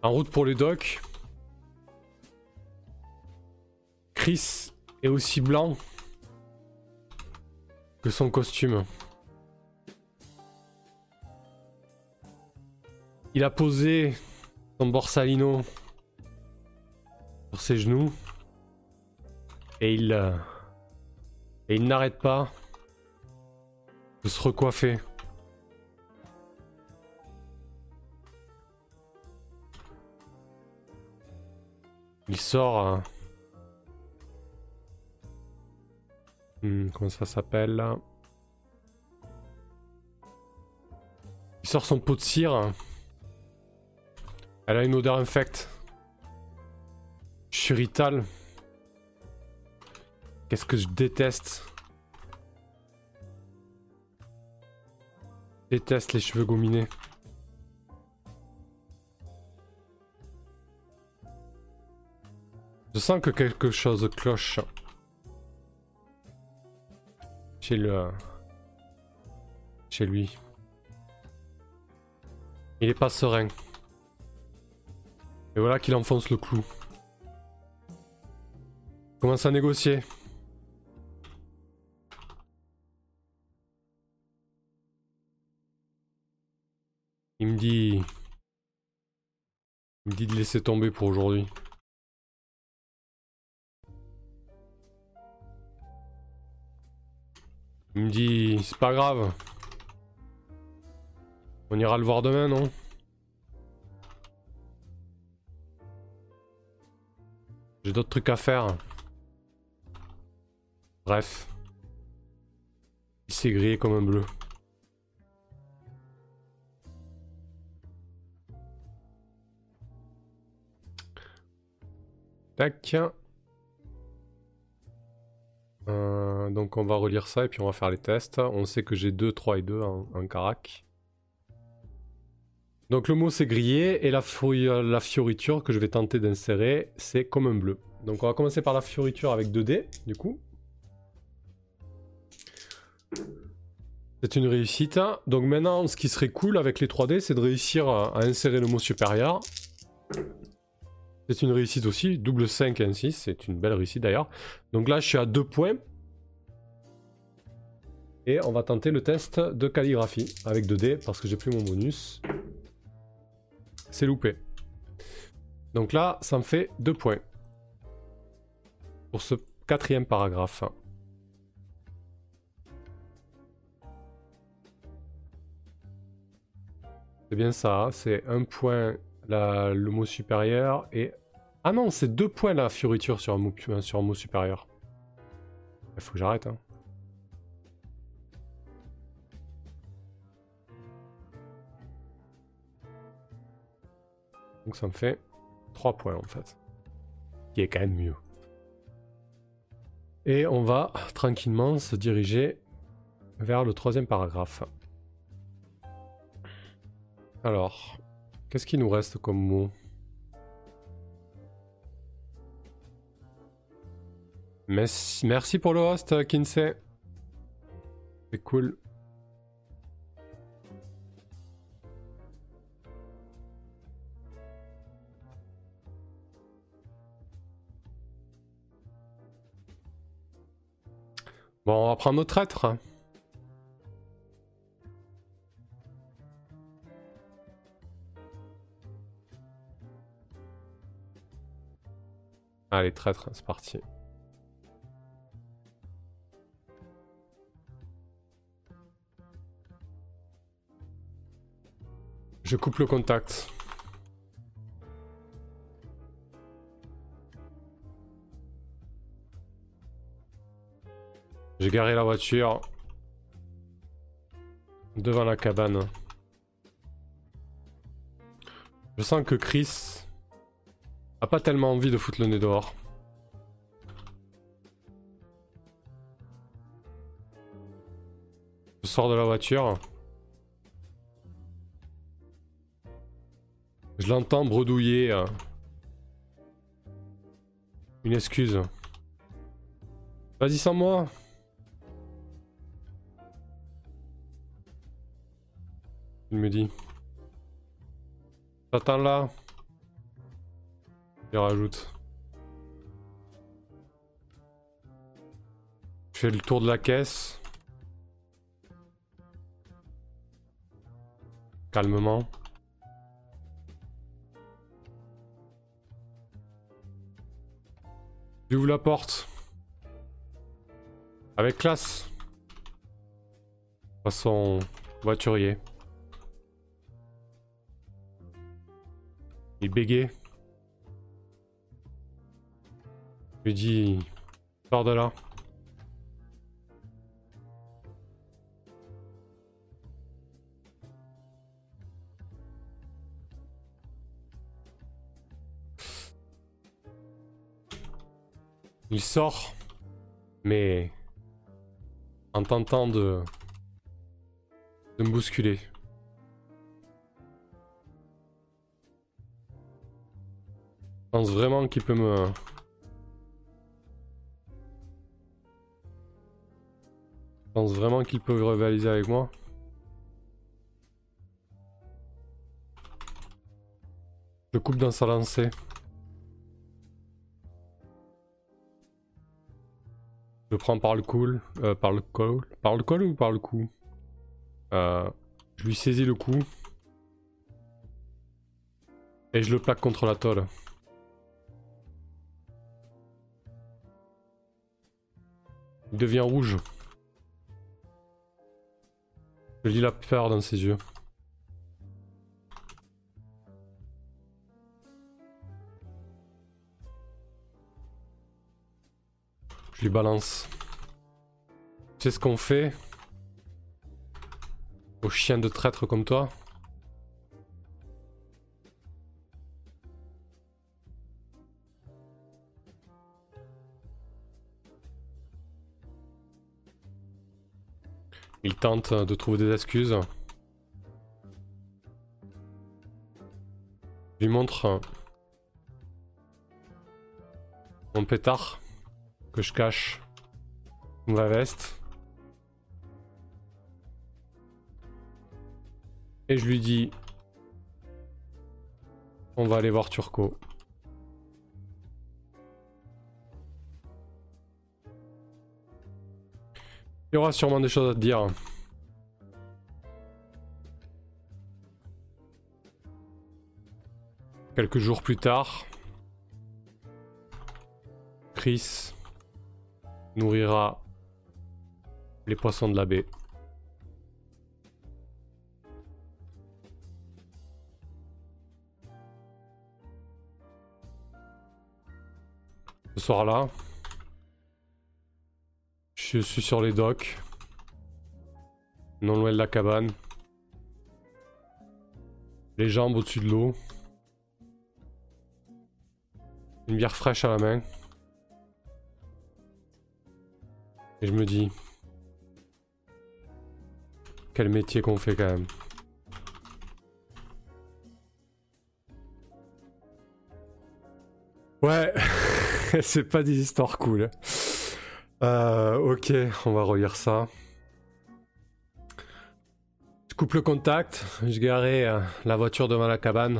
S1: En route pour les docks. Chris est aussi blanc que son costume. Il a posé son borsalino sur ses genoux et il euh, et il n'arrête pas de se recoiffer. Il sort. Euh, hmm, comment ça s'appelle Il sort son pot de cire. Elle a une odeur infecte. Churital. Qu'est-ce que je déteste? Déteste les cheveux gominés. Je sens que quelque chose cloche. Chez le... Chez lui. Il est pas serein. Et voilà qu'il enfonce le clou. Commence à négocier. Il me dit... Il me dit de laisser tomber pour aujourd'hui. Il me dit, c'est pas grave. On ira le voir demain, non? J'ai d'autres trucs à faire. Bref. Il s'est grillé comme un bleu. Tac. Euh, donc on va relire ça et puis on va faire les tests. On sait que j'ai 2, 3 et 2 en, carac. Donc le mot c'est grillé et la, la fioriture que je vais tenter d'insérer c'est comme un bleu. Donc on va commencer par la fioriture avec 2D du coup. C'est une réussite. Donc maintenant ce qui serait cool avec les 3D c'est de réussir à, insérer le mot supérieur. C'est une réussite aussi, double 5 ainsi, c'est une belle réussite d'ailleurs. Donc là je suis à 2 points. Et on va tenter le test de calligraphie avec 2D parce que j'ai plus mon bonus. C'est loupé. Donc là, ça me fait deux points. Pour ce quatrième paragraphe. C'est bien ça, c'est un point le mot supérieur et... Ah non, c'est deux points la fioriture sur un mot, mot supérieur. Il faut que j'arrête. Hein. Donc ça me fait 3 points en fait. Qui est quand même mieux. Et on va tranquillement se diriger vers le troisième paragraphe. Alors, qu'est-ce qui nous reste comme mot Merci, pour le host, Kinsey. C'est cool. Bon, on va prendre notre traître. Allez, traître, c'est parti. Je coupe le contact. J'ai garé la voiture devant la cabane. Je sens que Chris a pas tellement envie de foutre le nez dehors. Je sors de la voiture. Je l'entends bredouiller. Une excuse. Vas-y sans moi. Il me dit. T'attends là. Il rajoute. Je fais le tour de la caisse. Calmement. J'ouvre la porte. Avec classe. Façon voiturier. Il bégait. Lui dis, sors de là. Il sort, mais en tentant de, de me bousculer. Je pense vraiment qu'il peut me... pense vraiment qu'il peut rivaliser avec moi. Je coupe dans sa lancée. Je prends par le col, euh, par le col, par le col ou par le cou? Euh, je lui saisis le cou. Et je le plaque contre la tôle. Il devient rouge. Je lis la peur dans ses yeux. Je lui balance. Tu sais ce qu'on fait? Aux chiens de traître comme toi? Tente de trouver des excuses. Je lui montre mon pétard que je cache sous ma veste. Et je lui dis on va aller voir Turco. Y aura sûrement des choses à te dire. Quelques jours plus tard, Chris nourrira les poissons de la baie. Ce soir-là, je suis sur les docks, non loin de la cabane. Les jambes au-dessus de l'eau. Une bière fraîche à la main. Et je me dis... Quel métier qu'on fait quand même. Ouais, c'est pas des histoires cool. Euh, ok, on va relire ça. Je coupe le contact, je garerai euh, la voiture devant la cabane.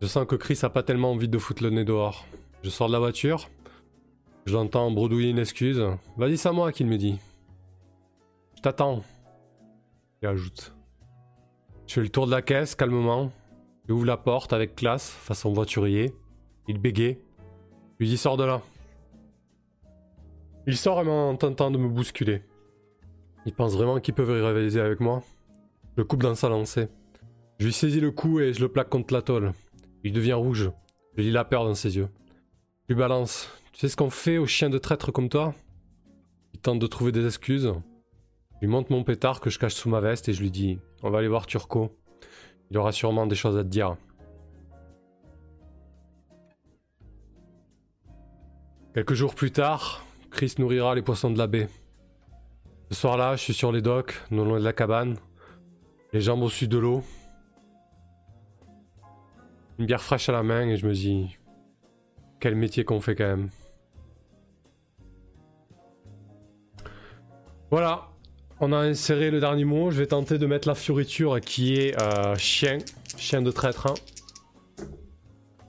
S1: Je sens que Chris a pas tellement envie de foutre le nez dehors. Je sors de la voiture, je l'entends bredouiller une excuse. Vas-y, c'est à moi qu'il me dit. Je t'attends. Il ajoute. Je fais le tour de la caisse calmement. J'ouvre la porte avec classe, façon voiturier. Il bégaye. Je lui dis sors de là. Il sort en tentant de me bousculer. Il pense vraiment qu'ils peuvent rivaliser avec moi. Je le coupe dans sa lancée. Je lui saisis le cou et je le plaque contre la tôle. Il devient rouge. Je lis la peur dans ses yeux. Je lui balance. Tu sais ce qu'on fait aux chiens de traître comme toi? Il tente de trouver des excuses. Je lui montre mon pétard que je cache sous ma veste et je lui dis On va aller voir Turco. Il aura sûrement des choses à te dire. Quelques jours plus tard, Chris nourrira les poissons de la baie. Ce soir-là, je suis sur les docks, non loin de la cabane, les jambes au sud de l'eau. Une bière fraîche à la main et je me dis, quel métier qu'on fait quand même. Voilà, on a inséré le dernier mot. Je vais tenter de mettre la fioriture qui est euh, chien, chien de traître. Hein.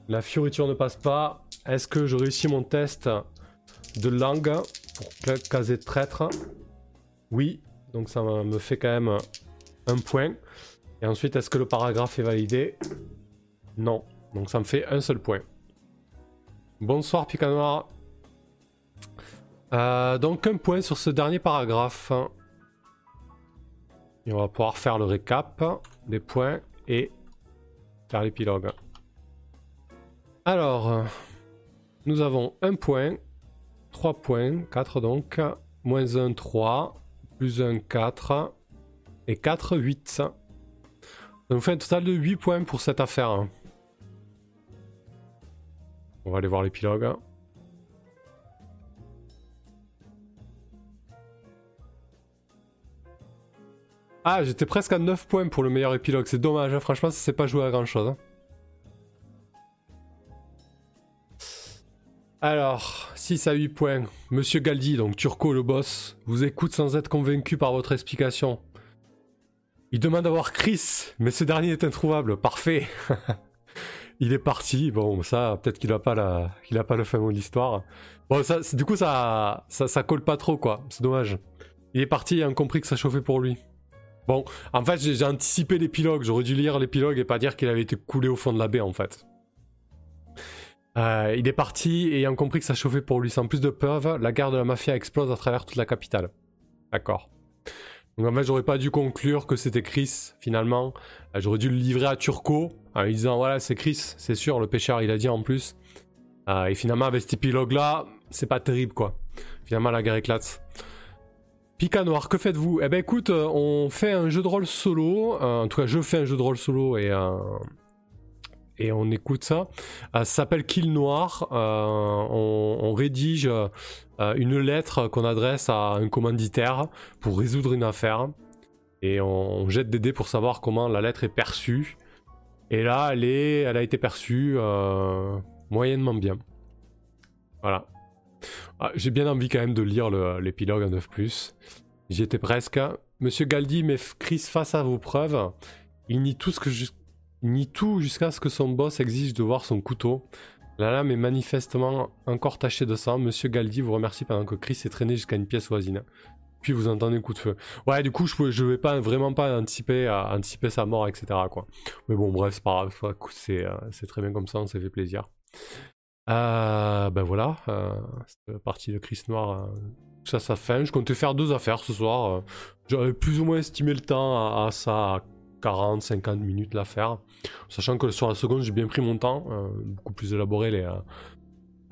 S1: La fioriture ne passe pas. Est-ce que je réussis mon test? De langue pour caser traître. Oui, donc ça me fait quand même un point. Et ensuite, est-ce que le paragraphe est validé? Non. Donc ça me fait un seul point. Bonsoir Picanoir. Euh, donc un point sur ce dernier paragraphe. Et on va pouvoir faire le récap des points et faire l'épilogue. Alors, nous avons un point 3 points, 4 donc, moins 1, 3, plus 1, 4, et 4, 8. Ça nous fait un total de 8 points pour cette affaire. On va aller voir l'épilogue. Ah, j'étais presque à 9 points pour le meilleur épilogue, c'est dommage, hein. franchement ça s'est pas joué à grand chose. Hein. Alors, 6 à 8 points. Monsieur Galdi, donc Turco le boss, vous écoute sans être convaincu par votre explication. Il demande à voir Chris, mais ce dernier est introuvable. Parfait. il est parti. Bon, ça, peut-être qu'il a pas la, pas le fin de l'histoire. Bon, ça, du coup, ça, ça, ça colle pas trop, quoi. C'est dommage. Il est parti et a compris que ça chauffait pour lui. Bon, en fait, j'ai anticipé l'épilogue. J'aurais dû lire l'épilogue et pas dire qu'il avait été coulé au fond de la baie, en fait. Euh, il est parti ayant compris que ça chauffait pour lui sans plus de preuves, la guerre de la mafia explose à travers toute la capitale. D'accord. Donc en fait, j'aurais pas dû conclure que c'était Chris finalement. Euh, j'aurais dû le livrer à Turco en lui disant voilà, c'est Chris, c'est sûr, le pêcheur, il a dit en plus. Euh, et finalement, avec cet épilogue-là, c'est pas terrible quoi. Finalement, la guerre éclate. Pika Noir, que faites-vous? Eh ben écoute, on fait un jeu de rôle solo. en tout cas, je fais un jeu de rôle solo et et on écoute ça. ça s'appelle Kill Noir. On, on, rédige une lettre qu'on adresse à un commanditaire pour résoudre une affaire. Et on, jette des dés pour savoir comment la lettre est perçue. Et là, elle, est, elle a été perçue euh, moyennement bien. Voilà. Ah, j'ai bien envie quand même de lire l'épilogue en 9+. J'y étais presque. Monsieur Galdi met Chris face à vos preuves. Il nie tout, tout jusqu'à ce que son boss exige de voir son couteau. La lame est manifestement encore tachée de sang. Monsieur Galdi vous remercie pendant que Chris est traîné jusqu'à une pièce voisine. Puis vous entendez un coup de feu. Ouais, du coup, je, je vais pas vraiment pas anticiper, anticiper sa mort, etc. Quoi. Mais bon, bref, c'est pas grave. C'est, euh, c'est très bien comme ça, on s'est fait plaisir. Euh, ben voilà, euh, cette partie de Chris Noir, ça, ça fin. Je comptais faire deux affaires ce soir. J'avais plus ou moins estimé le temps à ça, 40, 50 minutes l'affaire. Sachant que sur la seconde, j'ai bien pris mon temps, euh, beaucoup plus élaboré les, euh,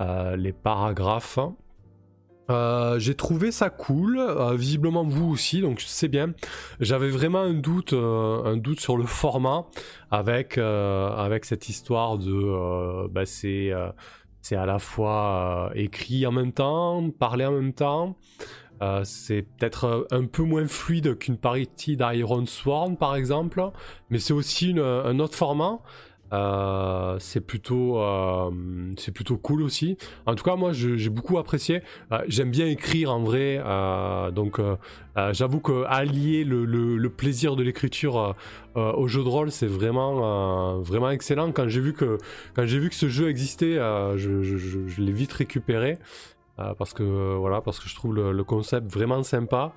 S1: euh, les paragraphes. j'ai trouvé ça cool, visiblement vous aussi, donc c'est bien. J'avais vraiment un doute, un doute sur le format avec avec cette histoire de, bah, c'est à la fois écrit en même temps, parler en même temps. Euh, c'est peut-être euh, un peu moins fluide qu'une partie d'Iron Sworn par exemple, mais c'est aussi un autre format. Euh, c'est plutôt, plutôt cool aussi. En tout cas, moi, j'ai beaucoup apprécié. J'aime bien écrire en vrai, donc j'avoue que allier le, plaisir de l'écriture au jeu de rôle, c'est vraiment, vraiment excellent. Quand j'ai vu que, vu que ce jeu existait, je l'ai vite récupéré. Euh, parce que euh, voilà, parce que je trouve le, concept vraiment sympa.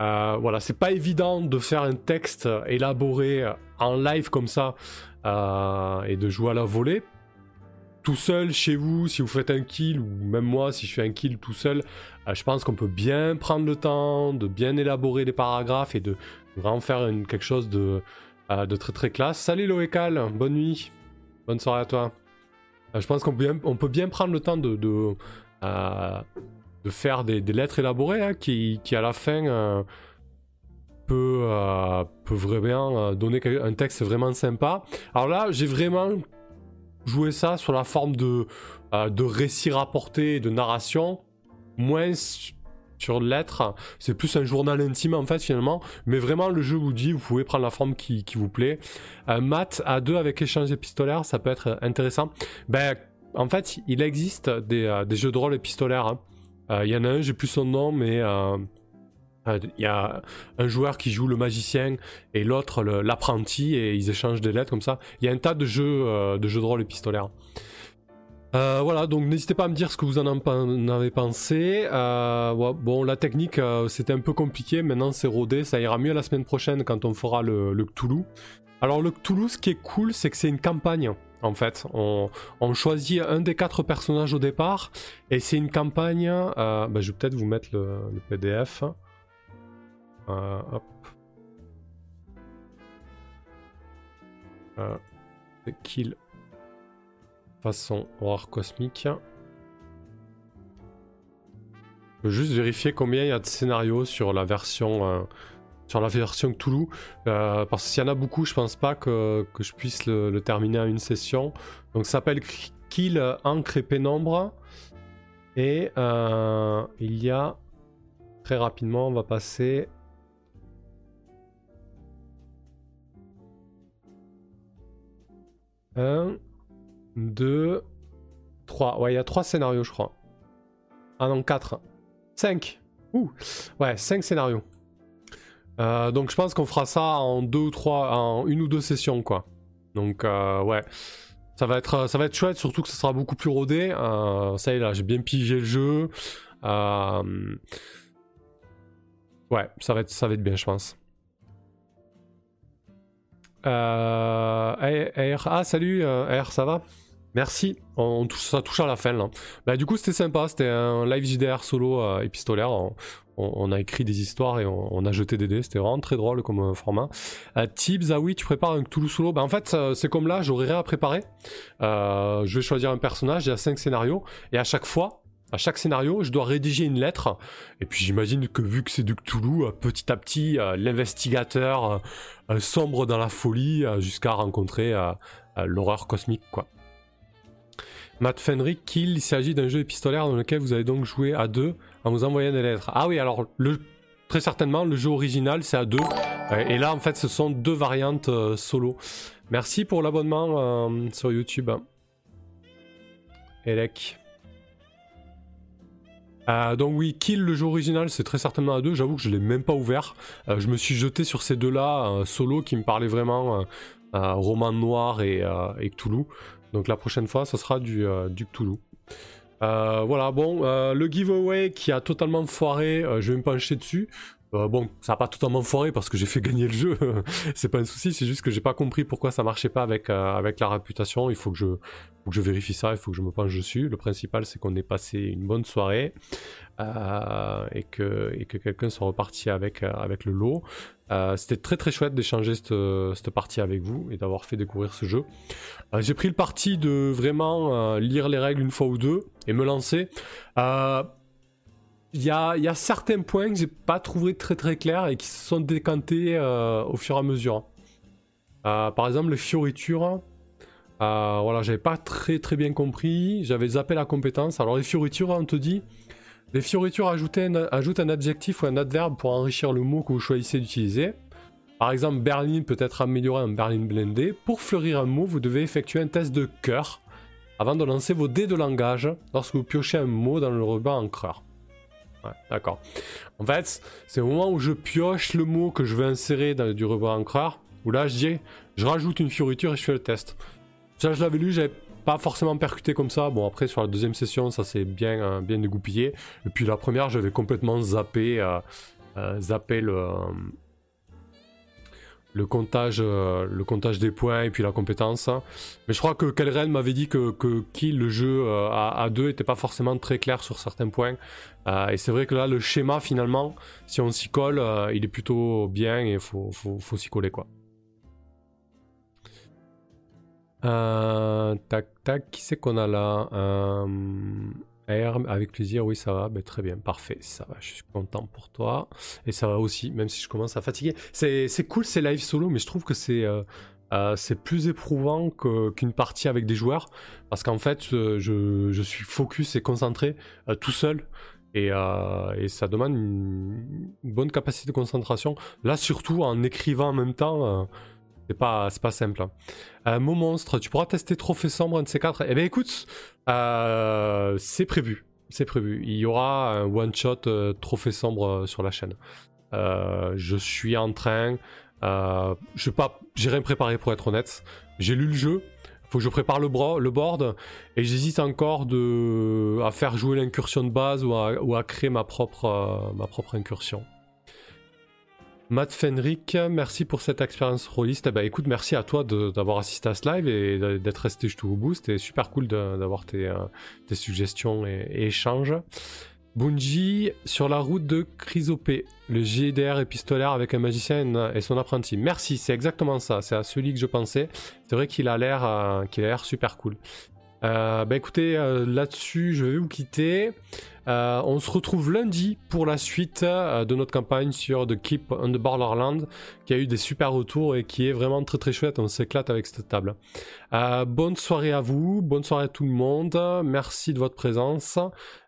S1: Euh, voilà, c'est pas évident de faire un texte élaboré en live comme ça et de jouer à la volée. Tout seul chez vous, si vous faites un kill, ou même moi, si je fais un kill tout seul, je pense qu'on peut bien prendre le temps de bien élaborer les paragraphes et de vraiment faire quelque chose de, très très classe. Salut Loécal, bonne nuit, bonne soirée à toi. je pense qu'on peut, bien prendre le temps de faire des, lettres élaborées hein, qui, à la fin euh, peut, euh, peut, vraiment euh, donner un texte vraiment sympa. Alors là, j'ai vraiment joué ça sur la forme de, de récit rapporté, de narration, moins sur lettres. C'est plus un journal intime en fait finalement. Mais vraiment, le jeu vous dit, vous pouvez prendre la forme qui, vous plaît. Mat à deux avec échange épistolaire, ça peut être intéressant. Ben, en fait, il existe des, euh, jeux de rôle épistolaires. Hein. Euh, il y en a un, j'ai plus son nom, mais euh, il y a un joueur qui joue le magicien et l'autre l'apprenti et ils échangent des lettres comme ça. Il y a un tas de jeux, de jeux de rôle épistolaires. voilà, donc n'hésitez pas à me dire ce que vous en avez pensé. bon, la technique, c'était un peu compliqué. Maintenant, c'est rodé. Ça ira mieux la semaine prochaine quand on fera le, le Cthulhu. Alors, le Cthulhu, ce qui est cool, c'est que c'est une campagne en fait. On, choisit un des quatre personnages au départ, et c'est une campagne... Euh, bah, je vais peut-être vous mettre le, PDF. Euh, hop. Euh, kill façon horreur cosmique. Je veux juste vérifier combien il y a de scénarios sur la version euh, sur la version Toulouse. Euh, parce que s'il y en a beaucoup, je pense pas que, je puisse le, terminer en une session. Donc ça s'appelle Kill Encre et Pénombre. Et euh, il y a très rapidement, on va passer. Un, deux, trois. Ouais, il y a trois scénarios, je crois. Ah non, quatre. Cinq. Ouh. Ouais, cinq scénarios. Euh, donc je pense qu'on fera ça en deux ou trois, en une ou deux sessions quoi. Donc euh, ouais, ça va être, ça va être chouette, surtout que ça sera beaucoup plus rodé. Euh, ça y est là, j'ai bien pigé le jeu. Ouais, ça va être, ça va être bien, je pense. ah salut, R, ça va? Merci, ça touche à la fin. Bah, du coup c'était sympa, c'était un live JDR solo euh, épistolaire. On, a écrit des histoires et on, a jeté des dés, c'était vraiment très drôle comme euh, format. Euh, Tibbs, ah oui, tu prépares un Toulouse solo. Bah, en fait c'est comme là, j'aurais rien à préparer. je vais choisir un personnage, il y a 5 scénarios et à chaque fois, à chaque scénario, je dois rédiger une lettre. Et puis j'imagine que vu que c'est du Cthulhu, petit à petit, l'investigateur sombre dans la folie jusqu'à rencontrer l'horreur cosmique, quoi. Matt Fenrick Kill, il s'agit d'un jeu épistolaire dans lequel vous allez donc jouer à deux en vous envoyant des lettres. Ah oui, alors très certainement, le jeu original c'est à deux. Et là, en fait, ce sont deux variantes euh, solo. Merci pour l'abonnement euh, sur YouTube. Elec. Euh, donc oui, Kill, le jeu original, c'est très certainement à deux. J'avoue que je l'ai même pas ouvert. je me suis jeté sur ces deux-là, solo, qui me parlaient vraiment roman noir et, et Cthulhu. Donc la prochaine fois, ce sera du, euh, du Cthulhu. Euh, voilà, bon, euh, le giveaway qui a totalement foiré, je vais me pencher dessus. Bon, ça n'a pas totalement foiré parce que j'ai fait gagner le jeu, c'est pas un souci, c'est juste que j'ai pas compris pourquoi ça marchait pas avec, avec la réputation. Il faut que, je, vérifie ça, il faut que je me penche dessus. Le principal, c'est qu'on ait passé une bonne soirée et que, et que quelqu'un soit reparti avec, le lot. Euh, c'était très très chouette d'échanger cette, partie avec vous et d'avoir fait découvrir ce jeu. Euh, j'ai pris le parti de vraiment euh, lire les règles une fois ou deux et me lancer. Il y a, certains points que j'ai pas trouvé très très clairs et qui se sont décantés au fur et à mesure. par exemple, les fioritures. voilà, j'avais pas très très bien compris. J'avais zappé la compétence. Alors les fioritures, on te dit, les fioritures ajoutent un, adjectif ou un adverbe pour enrichir le mot que vous choisissez d'utiliser. Par exemple, berline peut être amélioré en berline blendée. Pour fleurir un mot, vous devez effectuer un test de cœur avant de lancer vos dés de langage lorsque vous piochez un mot dans le ruban encreur. Ouais, d'accord. En fait, c'est au moment où je pioche le mot que je veux insérer dans du ruban encreur, où là je dis, je rajoute une fioriture et je fais le test. Ça, je l'avais lu, j'avais pas forcément percuté comme ça. Bon, après, sur la deuxième session, ça s'est bien, euh, bien dégoupillé. Et puis la première, j'avais complètement zappé, euh, euh, zappé le, le, comptage, le comptage des points et puis la compétence. Mais je crois que Kelren m'avait dit que, que le jeu à, deux, était pas forcément très clair sur certains points. et c'est vrai que là, le schéma, finalement, si on s'y colle, il est plutôt bien et il faut, faut, faut s'y coller, quoi. Euh, tac, tac, qui c'est qu'on a là? Euh, avec plaisir, oui, ça va, ben, très bien, parfait, ça va, je suis content pour toi. Et ça va aussi, même si je commence à fatiguer. C'est cool ces live solo, mais je trouve que c'est euh, euh plus éprouvant qu'une partie avec des joueurs, parce qu'en fait, je, je, suis focus et concentré tout seul. Et, et, ça demande une, bonne capacité de concentration. Là, surtout en écrivant en même temps, c'est pas, pas simple. Hein. Euh, mot monstre, tu pourras tester Trophée Sombre, un de ces quatre. Eh bien écoute, euh, c'est prévu. C'est prévu. Il y aura un one-shot euh, Trophée Sombre euh, sur la chaîne. je suis en train... je pas, j'ai rien préparé pour être honnête. J'ai lu le jeu. Faut que je prépare le, le board. Et j'hésite encore à faire jouer l'incursion de base ou à, ou à créer ma propre, ma propre incursion. Matt Fenrick, merci pour cette expérience rôliste. bah écoute, merci à toi d'avoir assisté à ce live et d'être resté jusqu'au bout. C'était super cool d'avoir tes, euh, tes, suggestions et, échanges. Bungie sur la route de Chrysopée, le GDR épistolaire avec un magicien et son apprenti. Merci, c'est exactement ça, c'est à celui que je pensais. C'est vrai qu'il a l'air euh, super cool. Bah écoutez, là-dessus, je vais vous quitter. Euh, on se retrouve lundi pour la suite de notre campagne sur The Keep on the Borderland, qui a eu des super retours et qui est vraiment très très chouette. On s'éclate avec cette table. bonne soirée à vous, bonne soirée à tout le monde. Merci de votre présence.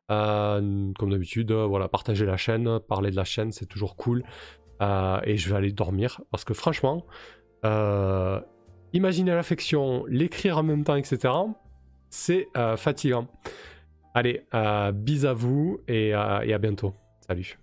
S1: comme d'habitude, voilà, partagez la chaîne, parlez de la chaîne, c'est toujours cool. et je vais aller dormir parce que franchement, imaginer l'affection, l'écrire en même temps, etc c'est euh, fatigant. Allez, euh, bis à vous et, euh, et à bientôt. Salut.